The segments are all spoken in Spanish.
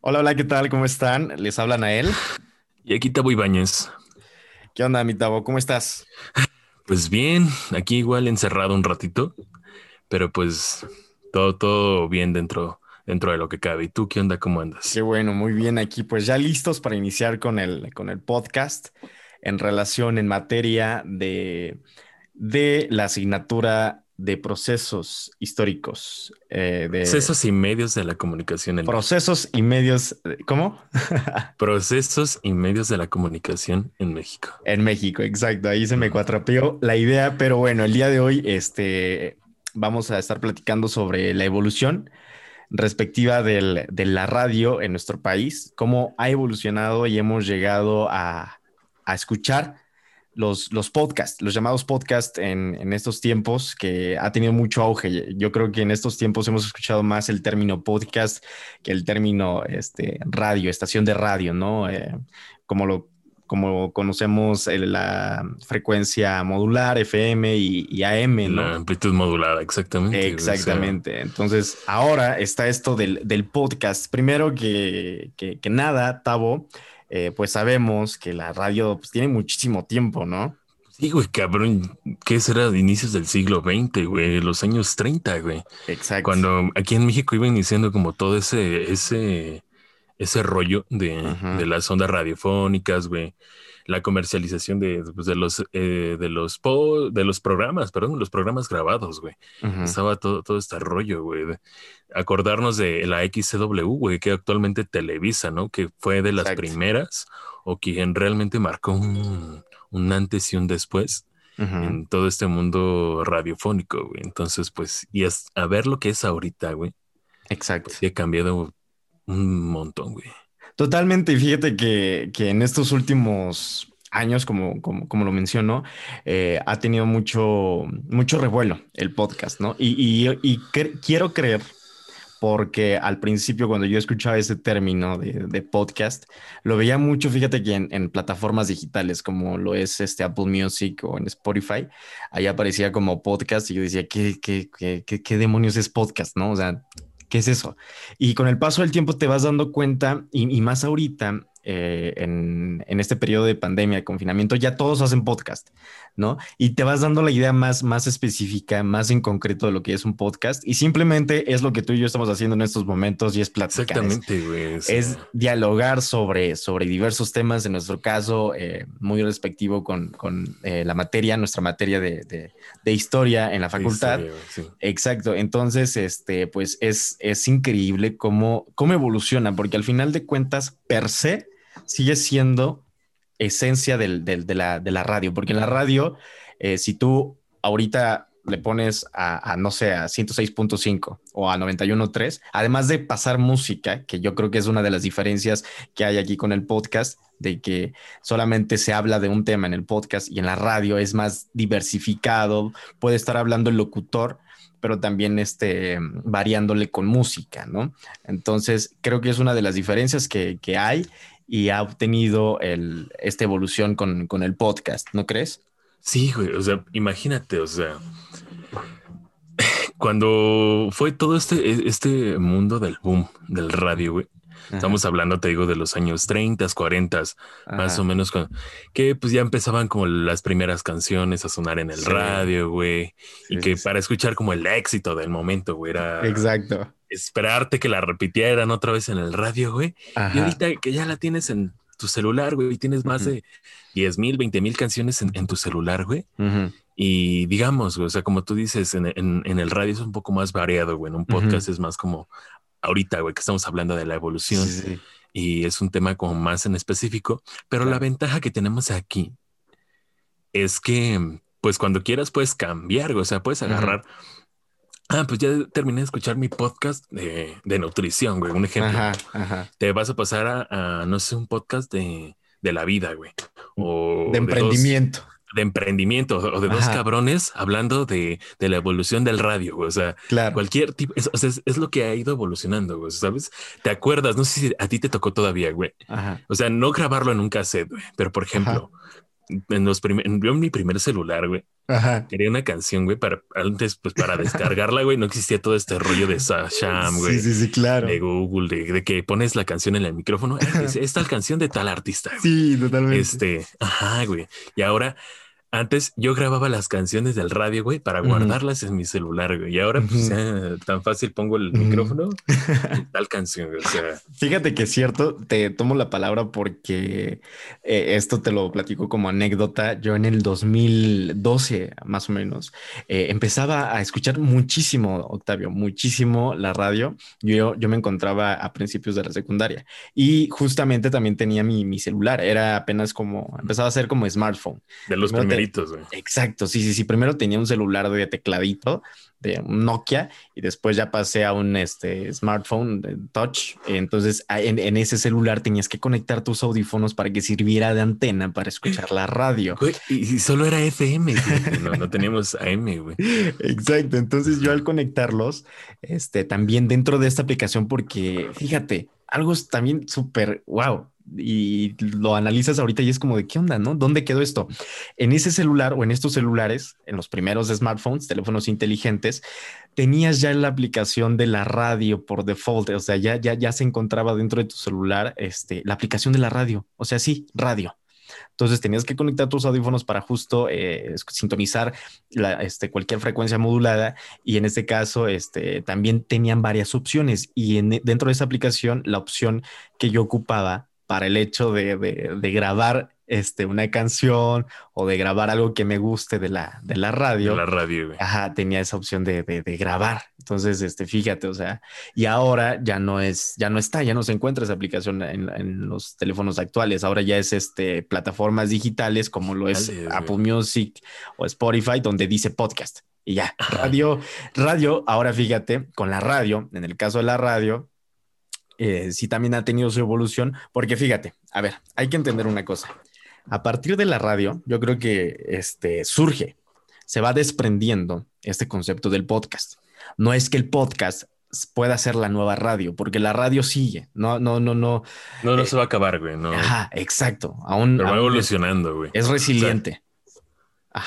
Hola, hola, ¿qué tal? ¿Cómo están? Les hablan a él. Y aquí Tabo Ibáñez. ¿Qué onda, mi Tabo? ¿Cómo estás? Pues bien, aquí igual encerrado un ratito, pero pues todo, todo bien dentro, dentro de lo que cabe. ¿Y tú qué onda? ¿Cómo andas? Qué bueno, muy bien aquí, pues ya listos para iniciar con el, con el podcast en relación en materia de, de la asignatura de procesos históricos. Eh, de procesos y medios de la comunicación. En procesos y medios, ¿cómo? procesos y medios de la comunicación en México. En México, exacto. Ahí se me cuatrapeó la idea, pero bueno, el día de hoy este, vamos a estar platicando sobre la evolución respectiva del, de la radio en nuestro país, cómo ha evolucionado y hemos llegado a, a escuchar los, los podcasts, los llamados podcasts en, en, estos tiempos que ha tenido mucho auge. Yo creo que en estos tiempos hemos escuchado más el término podcast que el término este, radio, estación de radio, ¿no? Eh, como lo como conocemos la frecuencia modular, FM y, AM, ¿no? La amplitud modulada, exactamente. Exactamente. Entonces, ahora está esto del, del podcast. Primero que, que, que nada, Tavo, eh, pues sabemos que la radio pues, tiene muchísimo tiempo, ¿no? Sí, güey, cabrón, ¿qué será de inicios del siglo XX, güey? Los años 30, güey. Exacto. Cuando aquí en México iba iniciando como todo ese, ese, ese rollo de, de las ondas radiofónicas, güey la comercialización de, pues, de los eh, de los de los programas, perdón, los programas grabados, güey. Estaba todo, todo este rollo, güey. Acordarnos de la XCW, güey, que actualmente Televisa, ¿no? Que fue de las primeras o quien realmente marcó un, un antes y un después en todo este mundo radiofónico, güey. Entonces, pues, y a ver lo que es ahorita, güey. Exacto. Pues, ha cambiado un montón, güey. Totalmente, y fíjate que, que en estos últimos años, como, como, como lo menciono, eh, ha tenido mucho, mucho revuelo el podcast, ¿no? Y, y, y quiero creer, porque al principio cuando yo escuchaba ese término de, de podcast, lo veía mucho, fíjate que en, plataformas digitales como lo es este Apple Music o en Spotify, ahí aparecía como podcast y yo decía, ¿qué, qué, qué, qué, qué demonios es podcast? ¿No? O sea, ¿Qué es eso? Y con el paso del tiempo te vas dando cuenta, y, más ahorita, eh, en, en, este periodo de pandemia, de confinamiento, ya todos hacen podcast, ¿no? Y te vas dando la idea más, más específica, más en concreto de lo que es un podcast. Y simplemente es lo que tú y yo estamos haciendo en estos momentos y es platicar. Exactamente, güey. Es dialogar sobre, sobre diversos temas, en nuestro caso, eh, muy respectivo con, con eh, la materia, nuestra materia de, de, de historia en la facultad. Sí, sí. Exacto. Entonces, este, pues es, es increíble cómo, cómo evoluciona, porque al final de cuentas, per se, sigue siendo esencia del, de, la, de, la, radio, porque en la radio, eh, si tú ahorita le pones a, a no sé, a 106.5 o a 91.3, además de pasar música, que yo creo que es una de las diferencias que hay aquí con el podcast, de que solamente se habla de un tema en el podcast y en la radio es más diversificado, puede estar hablando el locutor, pero también este, variándole con música, ¿no? Entonces, creo que es una de las diferencias que, que hay y ha obtenido el, esta evolución con, con, el podcast, ¿no crees? Sí, güey, o sea, imagínate, o sea, cuando fue todo este, este mundo del boom del radio, güey, Estamos hablando, te digo, de los años 30, 40, más o menos, que pues ya empezaban como las primeras canciones a sonar en el sí. radio, güey. Sí, y que sí. para escuchar como el éxito del momento, güey, era... Exacto. Esperarte que la repitieran otra vez en el radio, güey. Y ahorita que ya la tienes en tu celular, güey, y tienes más uh -huh. de 10 mil, 20 mil canciones en, en, tu celular, güey. Uh -huh. Y digamos, güey, o sea, como tú dices, en, en, en, el radio es un poco más variado, güey. En un podcast uh -huh. es más como ahorita, güey, que estamos hablando de la evolución sí, sí. y es un tema como más en específico, pero claro. la ventaja que tenemos aquí es que, pues cuando quieras puedes cambiar, güey, o sea, puedes agarrar. Ah, pues ya terminé de escuchar mi podcast de, de nutrición, güey. Un ejemplo. Ajá, ajá. Te vas a pasar a, a, no sé, un podcast de, de la vida, güey. O de emprendimiento. De dos, de emprendimiento o de dos cabrones hablando de, de, la evolución del radio, güey. O sea, claro. cualquier tipo, es, o sea, es, es, lo que ha ido evolucionando, güey, ¿sabes? ¿Te acuerdas? No sé si a ti te tocó todavía, güey. Ajá. O sea, no grabarlo en un cassette, güey, pero por ejemplo. En los primeros, en mi primer celular, güey. Ajá. Quería una canción, güey, para antes, pues para descargarla, güey, no existía todo este rollo de Sham, güey. Sí, sí, sí, claro. De Google, de, que pones la canción en el micrófono. Es, esta canción de tal artista. Sí, totalmente. Este, ajá, güey. Y ahora antes yo grababa las canciones del radio, güey, para guardarlas en mi celular, güey. Y ahora, pues, tan fácil pongo el micrófono y tal canción, güey. O sea. Fíjate que es cierto, te tomo la palabra porque eh, esto te lo platico como anécdota. Yo en el 2012, más o menos, eh, empezaba a escuchar muchísimo, Octavio, muchísimo la radio. Yo, yo me encontraba a principios de la secundaria y justamente también tenía mi, mi celular. Era apenas como, empezaba a ser como smartphone. De los primeros Exacto, sí, sí, sí. Primero tenía un celular de tecladito de Nokia y después ya pasé a un este, smartphone de touch. Entonces en, ese celular tenías que conectar tus audífonos para que sirviera de antena para escuchar la radio. y, solo era FM, no, no teníamos AM, güey. Exacto. Entonces yo al conectarlos, este, también dentro de esta aplicación, porque fíjate, algo también súper wow y lo analizas ahorita y es como de qué onda, ¿no? ¿Dónde quedó esto? En ese celular o en estos celulares, en los primeros smartphones, teléfonos inteligentes, tenías ya la aplicación de la radio por default, o sea, ya, ya, ya se encontraba dentro de tu celular este, la aplicación de la radio, o sea, sí, radio. Entonces tenías que conectar tus audífonos para justo eh, sintonizar este, cualquier frecuencia modulada y en este caso este, también tenían varias opciones y dentro de esa aplicación la opción que yo ocupaba para el hecho de, de, grabar este, una canción o de grabar algo que me guste de la, de la radio. De la radio, Ajá, tenía esa opción de, de, grabar. Entonces, este, fíjate, o sea, y ahora ya no es, ya no está, ya no se encuentra esa aplicación en, en los teléfonos actuales. Ahora ya es este, plataformas digitales como lo es Apple Music o Spotify, donde dice podcast. Y ya, radio, radio, ahora fíjate, con la radio, en el caso de la radio, eh, sí también ha tenido su evolución, porque fíjate, a ver, hay que entender una cosa. A partir de la radio, yo creo que este, surge, se va desprendiendo este concepto del podcast. No es que el podcast pueda ser la nueva radio, porque la radio sigue, no, no, no, no. No, no eh, se va a acabar, güey. No. Ajá, exacto. Aún, Pero va evolucionando, güey. Es resiliente.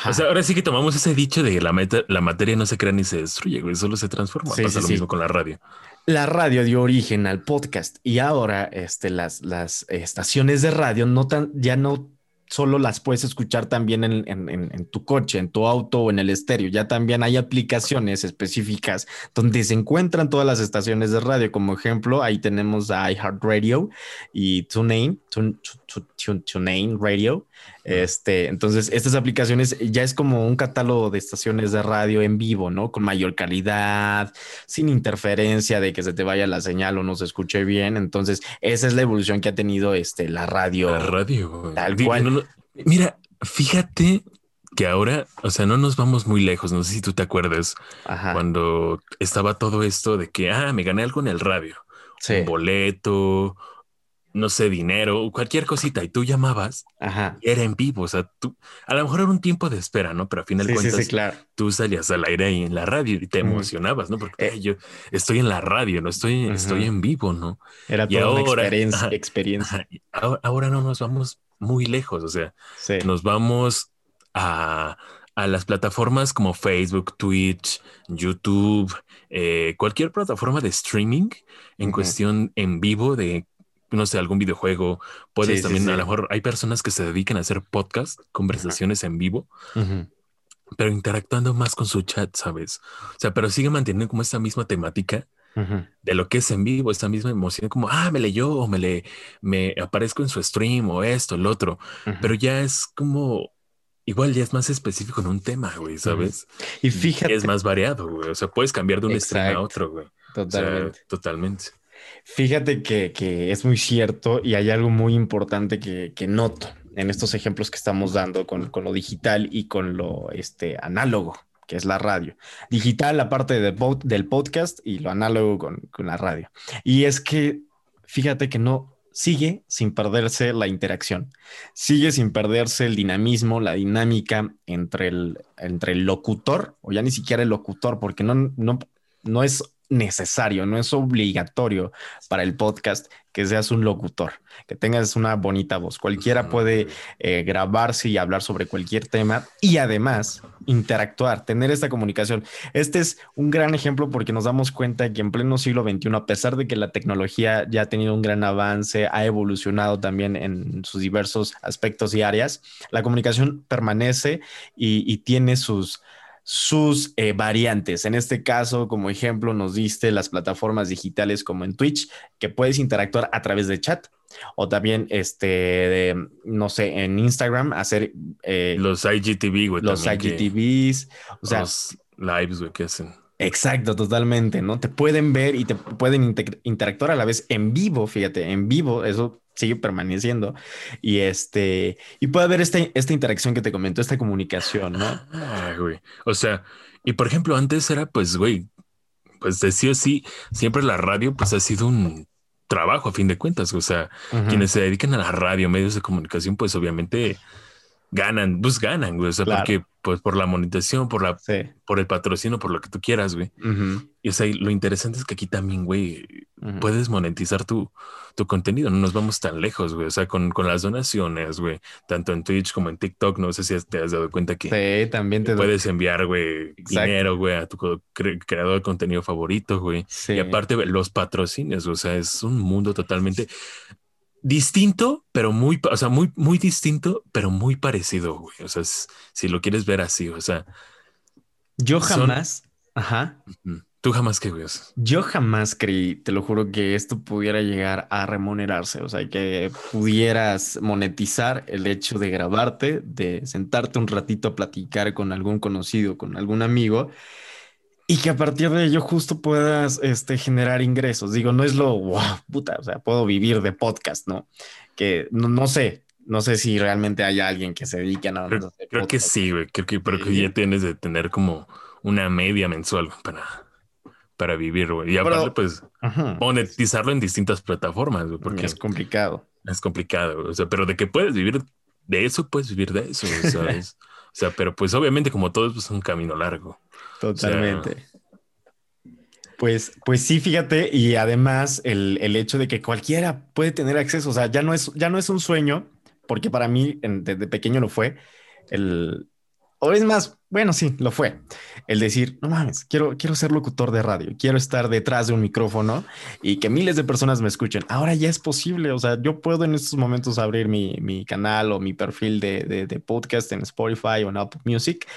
O sea, ahora sí que tomamos ese dicho de la, la materia no se crea ni se destruye, güey, solo se transforma. Pasa lo mismo con la radio. La radio dio origen al podcast y ahora este, las, las estaciones de radio no tan, ya no solo las puedes escuchar también en, tu coche, en tu auto o en el estéreo. Ya también hay aplicaciones específicas donde se encuentran todas las estaciones de radio. Como ejemplo, ahí tenemos a iHeartRadio y TuneIn, TuneIn Radio. Este, entonces, estas aplicaciones ya es como un catálogo de estaciones de radio en vivo, ¿no? Con mayor calidad, sin interferencia de que se te vaya la señal o no se escuche bien. Entonces, esa es la evolución que ha tenido este, la radio. La radio. Tal cual. Mira, fíjate que ahora, o sea, no nos vamos muy lejos. No sé si tú te acuerdas cuando estaba todo esto de que, ah, me gané algo en el radio. Un boleto, no sé, dinero, cualquier cosita, y tú llamabas, era en vivo, o sea, tú, a lo mejor era un tiempo de espera, ¿no? Pero al final cuentas, tú salías al aire ahí en la radio y te emocionabas, ¿no? Porque eh. yo estoy en la radio, no estoy, estoy en vivo, ¿no? Era toda una experiencia. experiencia. ahora, no nos vamos muy lejos, o sea, nos vamos a, a, las plataformas como Facebook, Twitch, YouTube, eh, cualquier plataforma de streaming en cuestión en vivo de no sé, algún videojuego. Puedes también, a lo mejor hay personas que se dedican a hacer podcast, conversaciones en vivo, pero interactuando más con su chat, ¿sabes? O sea, pero sigue manteniendo como esta misma temática de lo que es en vivo, esta misma emoción, como, ah, me leyó o me le, me aparezco en su stream o esto, el otro, pero ya es como, igual ya es más específico en un tema, güey, ¿sabes? Y fíjate. es más variado, güey. O sea, puedes cambiar de un stream a otro, güey. Totalmente. totalmente. Fíjate que, es muy cierto y hay algo muy importante que, noto en estos ejemplos que estamos dando con, lo digital y con lo este, análogo, que es la radio. Digital, la parte del podcast y lo análogo con, la radio. Y es que, fíjate que no sigue sin perderse la interacción, sigue sin perderse el dinamismo, la dinámica entre el, entre el locutor, o ya ni siquiera el locutor, porque no, no, no es necesario, no es obligatorio para el podcast que seas un locutor, que tengas una bonita voz. Cualquiera puede eh, grabarse y hablar sobre cualquier tema y además interactuar, tener esta comunicación. Este es un gran ejemplo porque nos damos cuenta que en pleno siglo XXI, a pesar de que la tecnología ya ha tenido un gran avance, ha evolucionado también en sus diversos aspectos y áreas, la comunicación permanece y, y tiene sus sus eh, variantes. En este caso, como ejemplo, nos diste las plataformas digitales como en Twitch, que puedes interactuar a través de chat. O también, este, no sé, en Instagram, hacer... Eh, los IGTV, güey. Los IGTVs. O sea... Los lives, güey, que hacen. Exacto, totalmente, ¿no? Te pueden ver y te pueden interactuar a la vez en vivo, fíjate, en vivo, eso sigue permaneciendo. Y este, y puede haber esta, esta interacción que te comentó, esta comunicación, ¿no? güey. O sea, y por ejemplo, antes era, pues, güey, pues de sí o sí, siempre la radio, pues ha sido un trabajo a fin de cuentas. O sea, quienes se dedican a la radio, medios de comunicación, pues obviamente ganan, pues ganan, güey. O sea, porque pues por la monetización, por la, por el patrocinio, por lo que tú quieras, güey. Y o sea, lo interesante es que aquí también, güey, puedes monetizar tu, tu contenido. No nos vamos tan lejos, güey. O sea, con, con las donaciones, güey, tanto en Twitch como en TikTok. No sé si te has dado cuenta que también te puedes enviar, güey, dinero, güey, a tu creador de contenido favorito, güey. Y aparte, los patrocinios, o sea, es un mundo totalmente distinto, pero muy, o sea, muy, muy distinto, pero muy parecido, güey. O sea, si lo quieres ver así, o sea. Yo jamás, ajá. Tú jamás que Yo jamás creí, te lo juro, que esto pudiera llegar a remunerarse, o sea, que pudieras monetizar el hecho de grabarte, de sentarte un ratito a platicar con algún conocido, con algún amigo y que a partir de ello justo puedas este, generar ingresos. Digo, no es lo, wow, puta, o sea, puedo vivir de podcast, ¿no? Que no, no sé, no sé si realmente hay alguien que se dedique a nada más. Creo, que sí, güey, creo que, pero que ya tienes de tener como una media mensual para, para vivir, güey. Y aparte, pues, monetizarlo en distintas plataformas, güey, porque es complicado. Es complicado, o sea, pero de que puedes vivir de eso, puedes vivir de eso, ¿sabes? O sea, pero pues obviamente como todo es pues, un camino largo. Totalmente. pues, pues sí, fíjate, y además el, hecho de que cualquiera puede tener acceso, o sea, ya no es, ya no es un sueño, porque para mí desde pequeño lo fue, el, o es más, bueno, sí, lo fue. El decir, no mames, quiero, quiero ser locutor de radio, quiero estar detrás de un micrófono y que miles de personas me escuchen. Ahora ya es posible, o sea, yo puedo en estos momentos abrir mi, mi canal o mi perfil de, de, de, podcast en Spotify o en Apple Music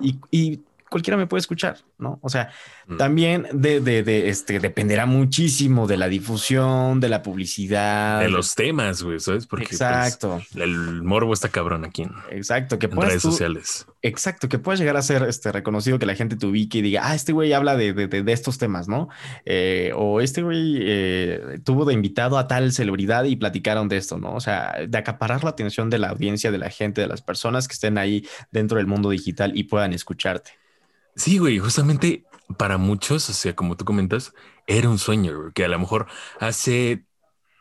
y, y cualquiera me puede escuchar, ¿no? O sea, mm. también de, de, de, este, dependerá muchísimo de la difusión, de la publicidad. De los temas, güey, ¿sabes? Porque pues, exacto. el morbo está cabrón aquí. exacto. Que en redes sociales. Exacto. Que puedas llegar a ser este, reconocido, que la gente te ubique y diga, ah, este güey habla de, de estos temas, ¿no? Eh, o este güey eh, tuvo de invitado a tal celebridad y platicaron de esto, ¿no? O sea, de acaparar la atención de la audiencia, de la gente, de las personas que estén ahí dentro del mundo digital y puedan escucharte. Sí, güey, justamente para muchos, o sea, como tú comentas, era un sueño, que a lo mejor hace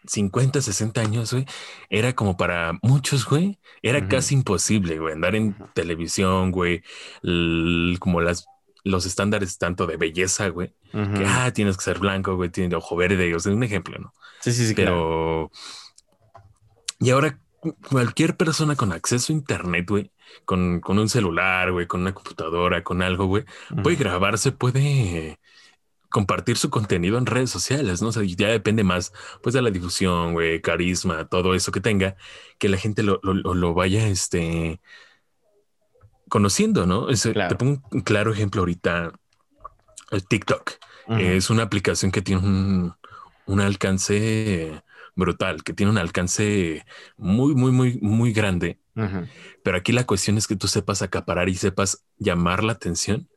50, 60 años, güey, era como para muchos, güey, era casi imposible, güey, andar en televisión, güey, como las los estándares tanto de belleza, güey, que ah, tienes que ser blanco, güey, tienes ojo verde, o sea, un ejemplo, ¿no? Sí, sí, sí. Pero y ahora cualquier persona con acceso a internet, güey, con, un celular, güey, con una computadora, con algo, güey, puede grabarse, puede compartir su contenido en redes sociales, ¿no? O sea, ya depende más, pues, de la difusión, güey, carisma, todo eso que tenga, que la gente lo, vaya, este, conociendo, ¿no? Te pongo un claro ejemplo ahorita, el TikTok. Es una aplicación que tiene un, un alcance brutal, que tiene un alcance muy, muy, muy, muy grande. Pero aquí la cuestión es que tú sepas acaparar y sepas llamar la atención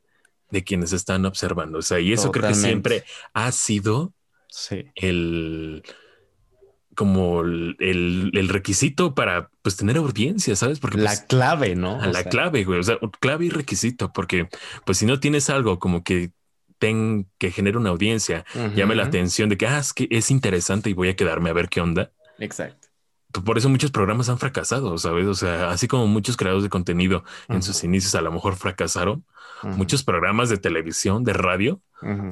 de quienes están observando. O sea, y eso creo que siempre ha sido el como el, requisito para pues tener audiencia, ¿sabes? Porque la pues, clave, ¿no? la clave, güey. O sea, clave y requisito, porque pues si no tienes algo como que ten, que genere una audiencia, llame la atención de que, ah, es que es interesante y voy a quedarme a ver qué onda. Exacto. Por eso muchos programas han fracasado, ¿sabes? O sea, así como muchos creadores de contenido en sus inicios a lo mejor fracasaron, muchos programas de televisión, de radio,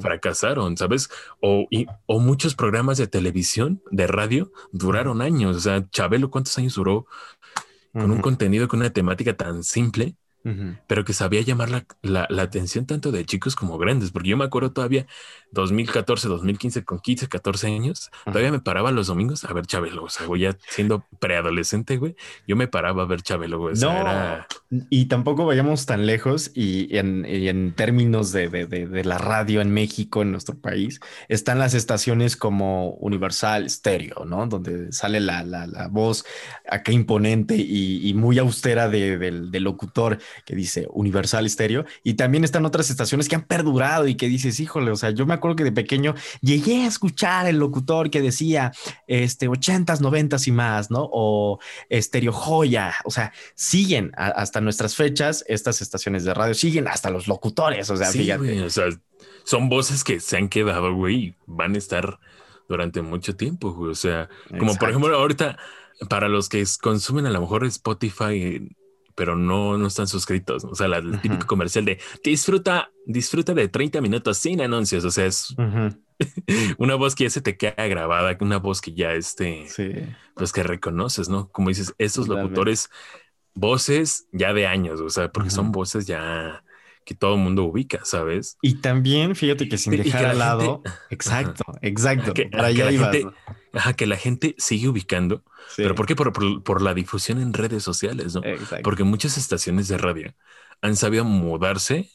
fracasaron, ¿sabes? O, o muchos programas de televisión, de radio, duraron años. O sea, Chabelo, ¿cuántos años duró con un contenido, con una temática tan simple? Pero que sabía llamar la, la, atención tanto de chicos como grandes, porque yo me acuerdo todavía 2014, 2015, con 15, 14 años, todavía me paraba los domingos a ver Chabelo, o sea, ya siendo preadolescente, güey, yo me paraba a ver Chabelo, güey. no, y tampoco vayamos tan lejos y en, en términos de, de, de, la radio en México, en nuestro país, están las estaciones como Universal Stereo, ¿no? Donde sale la, la, la voz acá imponente y, y muy austera del locutor que dice Universal Stereo. Y también están otras estaciones que han perdurado y que dices, híjole, o sea, yo me acuerdo que de pequeño llegué a escuchar el locutor que decía este 80s, 90s y más, ¿no? O Stereo Joya, o sea, siguen hasta nuestras fechas estas estaciones de radio, siguen hasta los locutores, o sea, fíjate. o sea, son voces que se han quedado, güey, y van a estar durante mucho tiempo, güey. O sea, como por ejemplo ahorita, para los que consumen a lo mejor Spotify, pero no, no están suscritos. O sea, el típico comercial de disfruta, disfruta de 30 minutos sin anuncios. O sea, es una voz que ya se te queda grabada, una voz que ya este, pues que reconoces, ¿no? Como dices, estos locutores, voces ya de años, o sea, porque son voces ya que todo el mundo ubica, ¿sabes? Y también, fíjate que sin dejar al lado, exacto, exacto, que, para allá Ajá, que la gente sigue ubicando. ¿Pero por qué? Por, la difusión en redes sociales, ¿no? Porque muchas estaciones de radio han sabido mudarse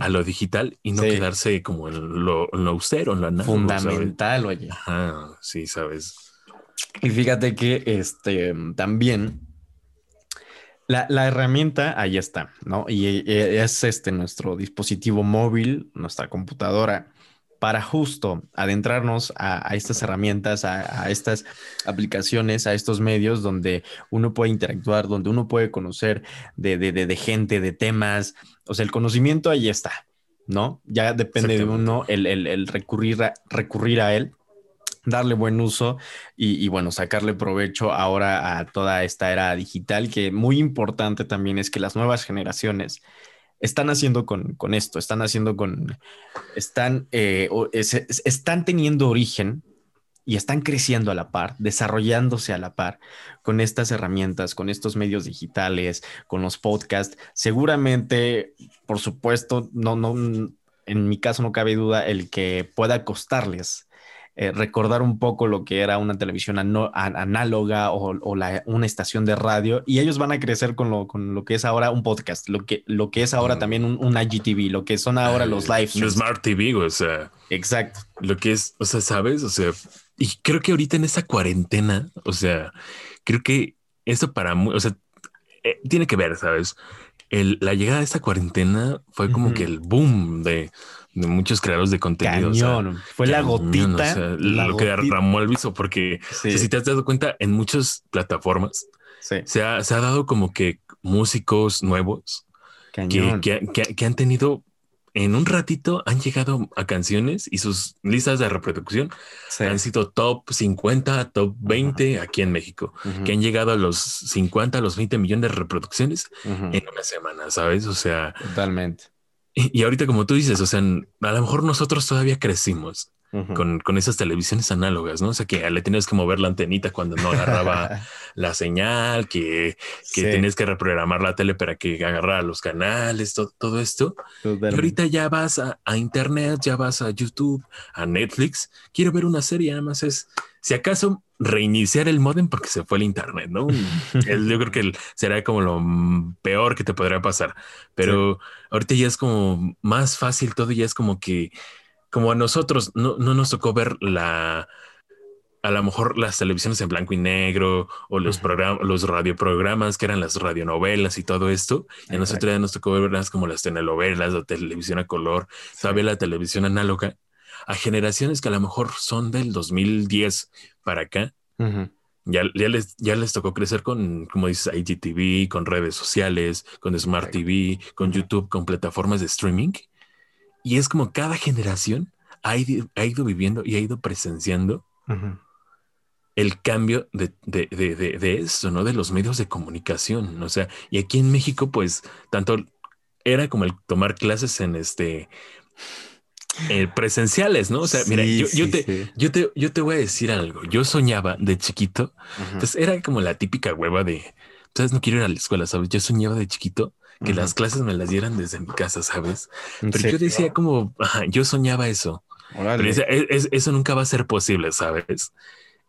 a lo digital y no quedarse como en lo, en lo austero, en lo análogo, Fundamental, oye. Ajá, sí, sabes. Y fíjate que este también la, la, herramienta ahí está, ¿no? Y es este nuestro dispositivo móvil, nuestra computadora para justo adentrarnos a, estas herramientas, a, estas aplicaciones, a estos medios donde uno puede interactuar, donde uno puede conocer de, gente, de temas. O sea, el conocimiento ahí está, ¿no? Ya depende de uno el, recurrir, a, recurrir a él darle buen uso y, bueno, sacarle provecho ahora a toda esta era digital, que muy importante también es que las nuevas generaciones están haciendo con, esto, están haciendo con, están, eh, están teniendo origen y están creciendo a la par, desarrollándose a la par con estas herramientas, con estos medios digitales, con los podcasts. Seguramente, por supuesto, no, no, en mi caso no cabe duda el que pueda costarles eh, recordar un poco lo que era una televisión análoga o, una estación de radio y ellos van a crecer con lo, con lo que es ahora un podcast, lo que, lo que es ahora también un, IGTV, lo que son ahora los live Un Smart TV, o sea. Exacto. Lo que es, o sea, ¿sabes? O sea, y creo que ahorita en esa cuarentena, o sea, creo que eso para, o sea, eh, tiene que ver, ¿sabes? El, la llegada de esta cuarentena fue como que el boom de de muchos creadores de contenido. Fue la gotita. lo que derramó el viso, porque si te has dado cuenta, en muchas plataformas se, ha, se, ha, dado como que músicos nuevos que, que, han tenido en un ratito han llegado a canciones y sus listas de reproducción han sido top 50, top 20 aquí en México, que han llegado a los 50, a los 20 millones de reproducciones en una semana, ¿sabes? O sea, totalmente. Y, ahorita, como tú dices, o sea, a lo mejor nosotros todavía crecimos con, con, esas televisiones análogas, ¿no? O sea, que le tenías que mover la antenita cuando no agarraba la señal, que, que tenías que reprogramar la tele para que agarrara los canales, todo esto. Y ahorita ya vas a, a, internet, ya vas a YouTube, a Netflix. Quiero ver una serie, nada más es, si acaso reiniciar el modem porque se fue el internet, ¿no? yo creo que será como lo peor que te podría pasar, pero ahorita ya es como más fácil todo, ya es como que, como a nosotros no, nos tocó ver la, a lo mejor las televisiones en blanco y negro o los programas, los radioprogramas que eran las radionovelas y todo esto. Y a nosotros ya nos tocó ver las como las telenovelas, la televisión a color, sabe la televisión análoga a generaciones que a lo mejor son del 2010 para acá. Ya, ya, les, ya les tocó crecer con, como dices, IGTV, con redes sociales, con Smart TV, con YouTube, con plataformas de streaming. Y es como cada generación ha ido, ha ido viviendo y ha ido presenciando el cambio de, de, de, de, eso, ¿no? De los medios de comunicación. O sea, y aquí en México, pues, tanto era como el tomar clases en este eh, presenciales, ¿no? O sea, mira, yo, te, yo, te, yo te voy a decir algo. Yo soñaba de chiquito, entonces era como la típica hueva de, entonces no quiero ir a la escuela, ¿sabes? Yo soñaba de chiquito que las clases me las dieran desde mi casa, ¿sabes? Pero yo decía como, yo soñaba eso. Pero eso nunca va a ser posible, ¿sabes?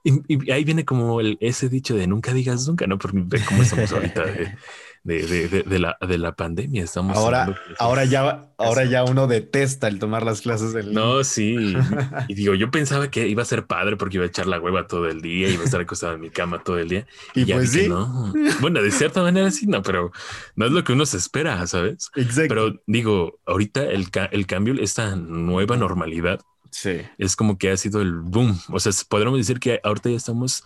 Y, ahí viene como el, ese dicho de nunca digas nunca, ¿no? Porque cómo estamos ahorita de, la, de la pandemia. Estamos ahora, ahora ya, ahora ya uno detesta el tomar las clases del No, sí. Y digo, yo pensaba que iba a ser padre porque iba a echar la hueva todo el día, iba a estar acostado en mi cama todo el día. Y, pues sí. No. Bueno, de cierta manera sí, no, pero no es lo que uno se espera, ¿sabes? Exacto. Pero digo, ahorita el, el cambio, esta nueva normalidad, sí. es como que ha sido el boom. O sea, podríamos decir que ahorita ya estamos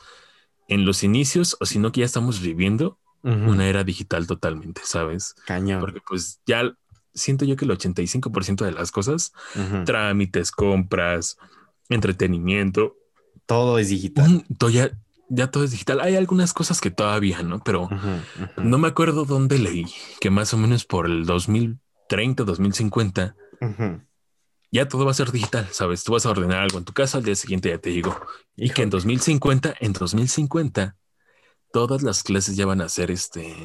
en los inicios, o si no que ya estamos viviendo una era digital totalmente, ¿sabes? Cañón. Porque pues ya siento yo que el 85% de las cosas, trámites, compras, entretenimiento, todo es digital. todo ya, ya todo es digital. Hay algunas cosas que todavía no, pero no me acuerdo dónde leí que más o menos por el 2030, 2050, ya todo va a ser digital. Sabes, tú vas a ordenar algo en tu casa, al día siguiente ya te digo. Y que en 2050, en 2050, todas las clases ya van a ser este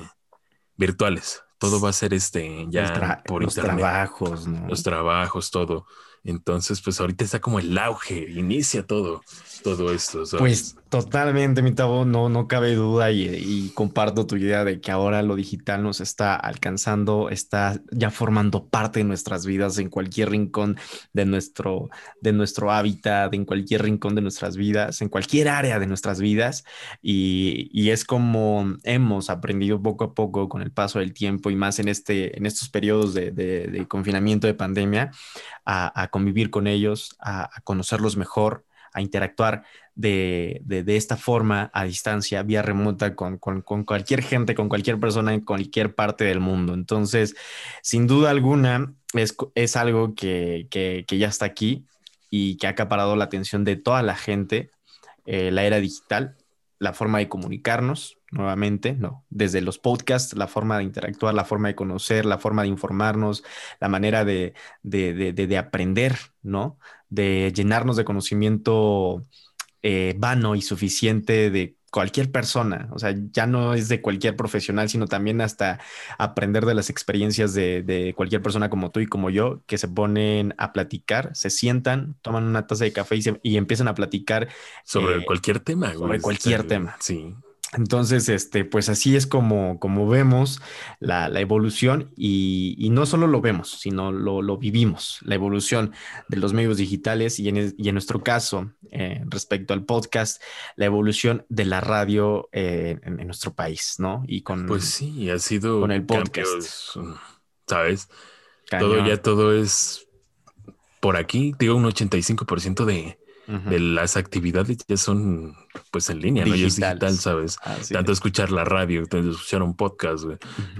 virtuales. Todo va a ser este ya por los trabajos, los trabajos, todo. Entonces, pues ahorita está como el auge, inicia todo, todo esto. Pues totalmente, mi tabo, no, no cabe duda y, comparto tu idea de que ahora lo digital nos está alcanzando, está ya formando parte de nuestras vidas en cualquier rincón de nuestro, de nuestro hábitat, en cualquier rincón de nuestras vidas, en cualquier área de nuestras vidas. Y, y es como hemos aprendido poco a poco con el paso del tiempo y más en, este, en estos periodos de, de, confinamiento, de pandemia, a, convivir con ellos, a, conocerlos mejor, a interactuar de, de, esta forma a distancia, vía remota, con, con, con, cualquier gente, con cualquier persona en cualquier parte del mundo. Entonces, sin duda alguna, es, es algo que, que, que, ya está aquí y que ha acaparado la atención de toda la gente, eh, la era digital, la forma de comunicarnos, nuevamente, no, desde los podcasts, la forma de interactuar, la forma de conocer, la forma de informarnos, la manera de, de, aprender, ¿no? De llenarnos de conocimiento eh, vano y suficiente de cualquier persona, o sea, ya no es de cualquier profesional, sino también hasta aprender de las experiencias de, cualquier persona como tú y como yo, que se ponen a platicar, se sientan, toman una taza de café y, empiezan a platicar sobre eh, cualquier tema. Sobre cualquier tema. Sí. Entonces, este, pues así es como, como vemos la, evolución y, no solo lo vemos, sino lo, vivimos, la evolución de los medios digitales y en, nuestro caso, eh, respecto al podcast, la evolución de la radio eh, en, nuestro país, ¿no? Y con... Pues sí, ha sido... Con el podcast. ¿Sabes? Todo ya, todo es por aquí, digo, un 85% de de las actividades ya son pues en línea, ¿no? Y es digital, ¿sabes? Tanto escuchar la radio, tanto escuchar un podcast,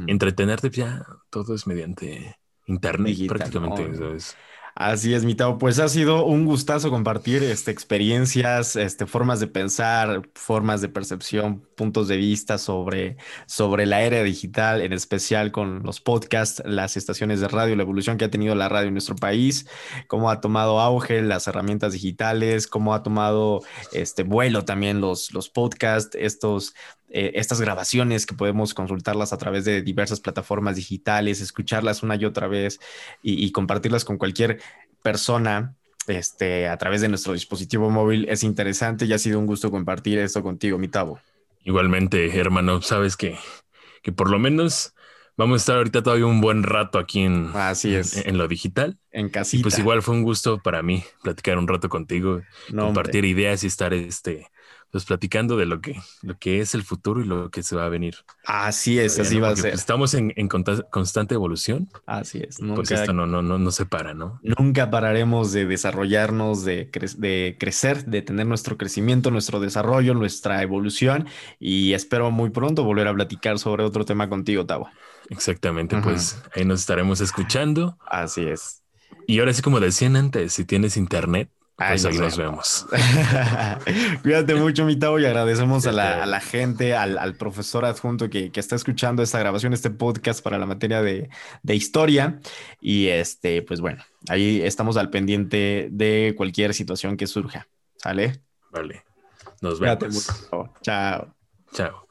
Entretenerte ya todo es mediante internet prácticamente, ¿sabes? Así es, Mitao. Pues ha sido un gustazo compartir este, experiencias, este, formas de pensar, formas de percepción, puntos de vista sobre, sobre la era digital, en especial con los podcasts, las estaciones de radio, la evolución que ha tenido la radio en nuestro país, cómo ha tomado auge las herramientas digitales, cómo ha tomado este vuelo también los, los podcasts, estos eh, estas grabaciones que podemos consultarlas a través de diversas plataformas digitales, escucharlas una y otra vez y, compartirlas con cualquier persona este, a través de nuestro dispositivo móvil es interesante y ha sido un gusto compartir esto contigo, mi Tabo. Igualmente, hermano, sabes que, que por lo menos vamos a estar ahorita todavía un buen rato aquí en, Así es. en, lo digital. En casita. pues igual fue un gusto para mí platicar un rato contigo, compartir ideas y estar este, pues platicando de lo que, lo que es el futuro y lo que se va a venir. Así es, así va a ser. Pues, estamos en, constante evolución. Así es. pues esto no, no, no, no se para, ¿no? Nunca pararemos de desarrollarnos, de, de crecer, de tener nuestro crecimiento, nuestro desarrollo, nuestra evolución. Y espero muy pronto volver a platicar sobre otro tema contigo, Tawa. Exactamente, pues ahí nos estaremos escuchando. Así es. Y ahora sí, como decían antes, si tienes internet, pues ahí nos vemos. Cuídate mucho, mi y agradecemos a la, gente, al, profesor adjunto que, está escuchando esta grabación, este podcast para la materia de, historia. Y este, pues bueno, ahí estamos al pendiente de cualquier situación que surja. ¿Sale? Vale. Nos vemos. Chao. Chao.